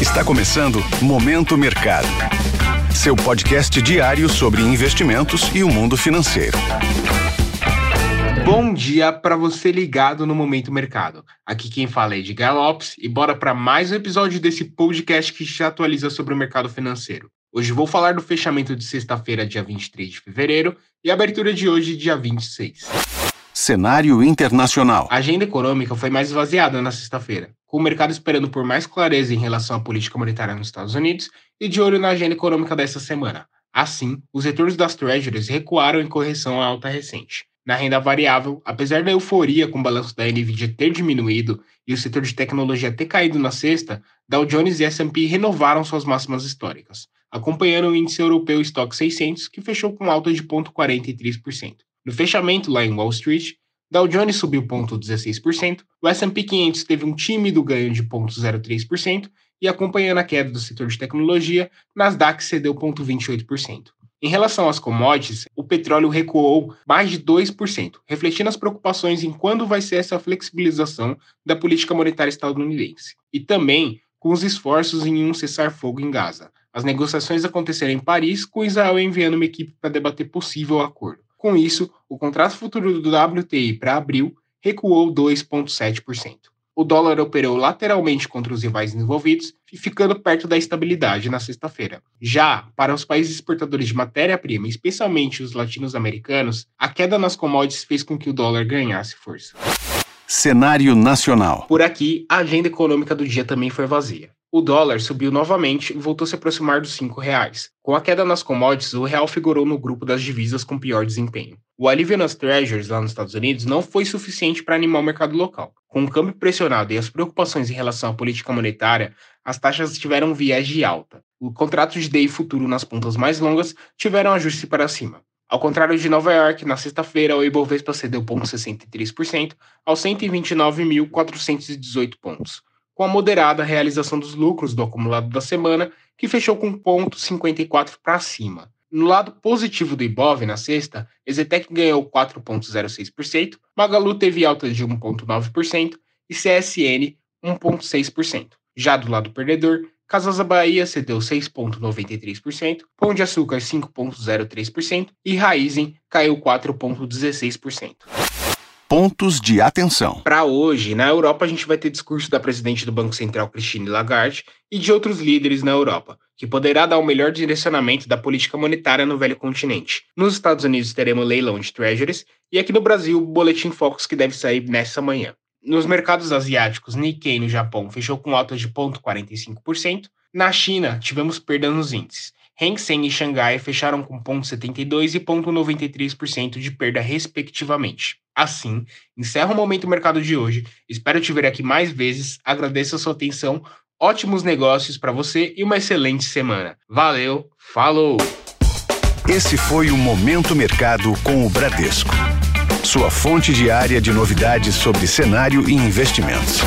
Está começando Momento Mercado. Seu podcast diário sobre investimentos e o mundo financeiro. Bom dia para você ligado no Momento Mercado. Aqui quem fala é Edgar Lopes e bora para mais um episódio desse podcast que te atualiza sobre o mercado financeiro. Hoje vou falar do fechamento de sexta-feira, dia 23 de fevereiro, e a abertura de hoje, dia 26. Cenário internacional. A agenda econômica foi mais esvaziada na sexta-feira, com o mercado esperando por mais clareza em relação à política monetária nos Estados Unidos e de olho na agenda econômica dessa semana. Assim, os retornos das treasuries recuaram em correção à alta recente. Na renda variável, apesar da euforia com o balanço da Nvidia ter diminuído e o setor de tecnologia ter caído na sexta, Dow Jones e S&P renovaram suas máximas históricas, acompanhando o índice europeu Stock 600, que fechou com alta de 0,43%. No fechamento lá em Wall Street, Dow Jones subiu 0,16%, o S&P 500 teve um tímido ganho de 0,03% e acompanhando a queda do setor de tecnologia, Nasdaq cedeu 0,28%. Em relação às commodities, o petróleo recuou mais de 2%, refletindo as preocupações em quando vai ser essa flexibilização da política monetária estadunidense. E também com os esforços em um cessar-fogo em Gaza. As negociações aconteceram em Paris, com Israel enviando uma equipe para debater possível acordo. Com isso, o contrato futuro do WTI para abril recuou 2,7%. O dólar operou lateralmente contra os rivais envolvidos, ficando perto da estabilidade na sexta-feira. Já para os países exportadores de matéria-prima, especialmente os latinos-americanos, a queda nas commodities fez com que o dólar ganhasse força. Cenário nacional. Por aqui, a agenda econômica do dia também foi vazia. O dólar subiu novamente e voltou a se aproximar dos R$ reais. Com a queda nas commodities, o real figurou no grupo das divisas com pior desempenho. O alívio nas treasuries lá nos Estados Unidos não foi suficiente para animar o mercado local. Com o câmbio pressionado e as preocupações em relação à política monetária, as taxas tiveram viés de alta. O contrato de DI futuro nas pontas mais longas tiveram ajuste para cima. Ao contrário de Nova York, na sexta-feira o Ibovespa cedeu 0,63% aos 129.418 pontos com a moderada realização dos lucros do acumulado da semana, que fechou com 0,54 para cima. No lado positivo do Ibov, na sexta, Ezetec ganhou 4,06%, Magalu teve alta de 1,9% e CSN 1,6%. Já do lado perdedor, Casas Bahia cedeu 6,93%, Pão de Açúcar 5,03% e Raizen caiu 4,16% pontos de atenção. Para hoje, na Europa, a gente vai ter discurso da presidente do Banco Central, Christine Lagarde, e de outros líderes na Europa, que poderá dar o melhor direcionamento da política monetária no velho continente. Nos Estados Unidos, teremos leilão de treasuries, e aqui no Brasil, o boletim Focus que deve sair nessa manhã. Nos mercados asiáticos, Nikkei no Japão fechou com alta de 0,45%. Na China, tivemos perda nos índices. Hang Seng e Xangai fecharam com 0,72% e 0,93% de perda, respectivamente. Assim, encerro o Momento Mercado de hoje. Espero te ver aqui mais vezes. Agradeço a sua atenção. Ótimos negócios para você e uma excelente semana. Valeu, falou! Esse foi o Momento Mercado com o Bradesco. Sua fonte diária de novidades sobre cenário e investimentos.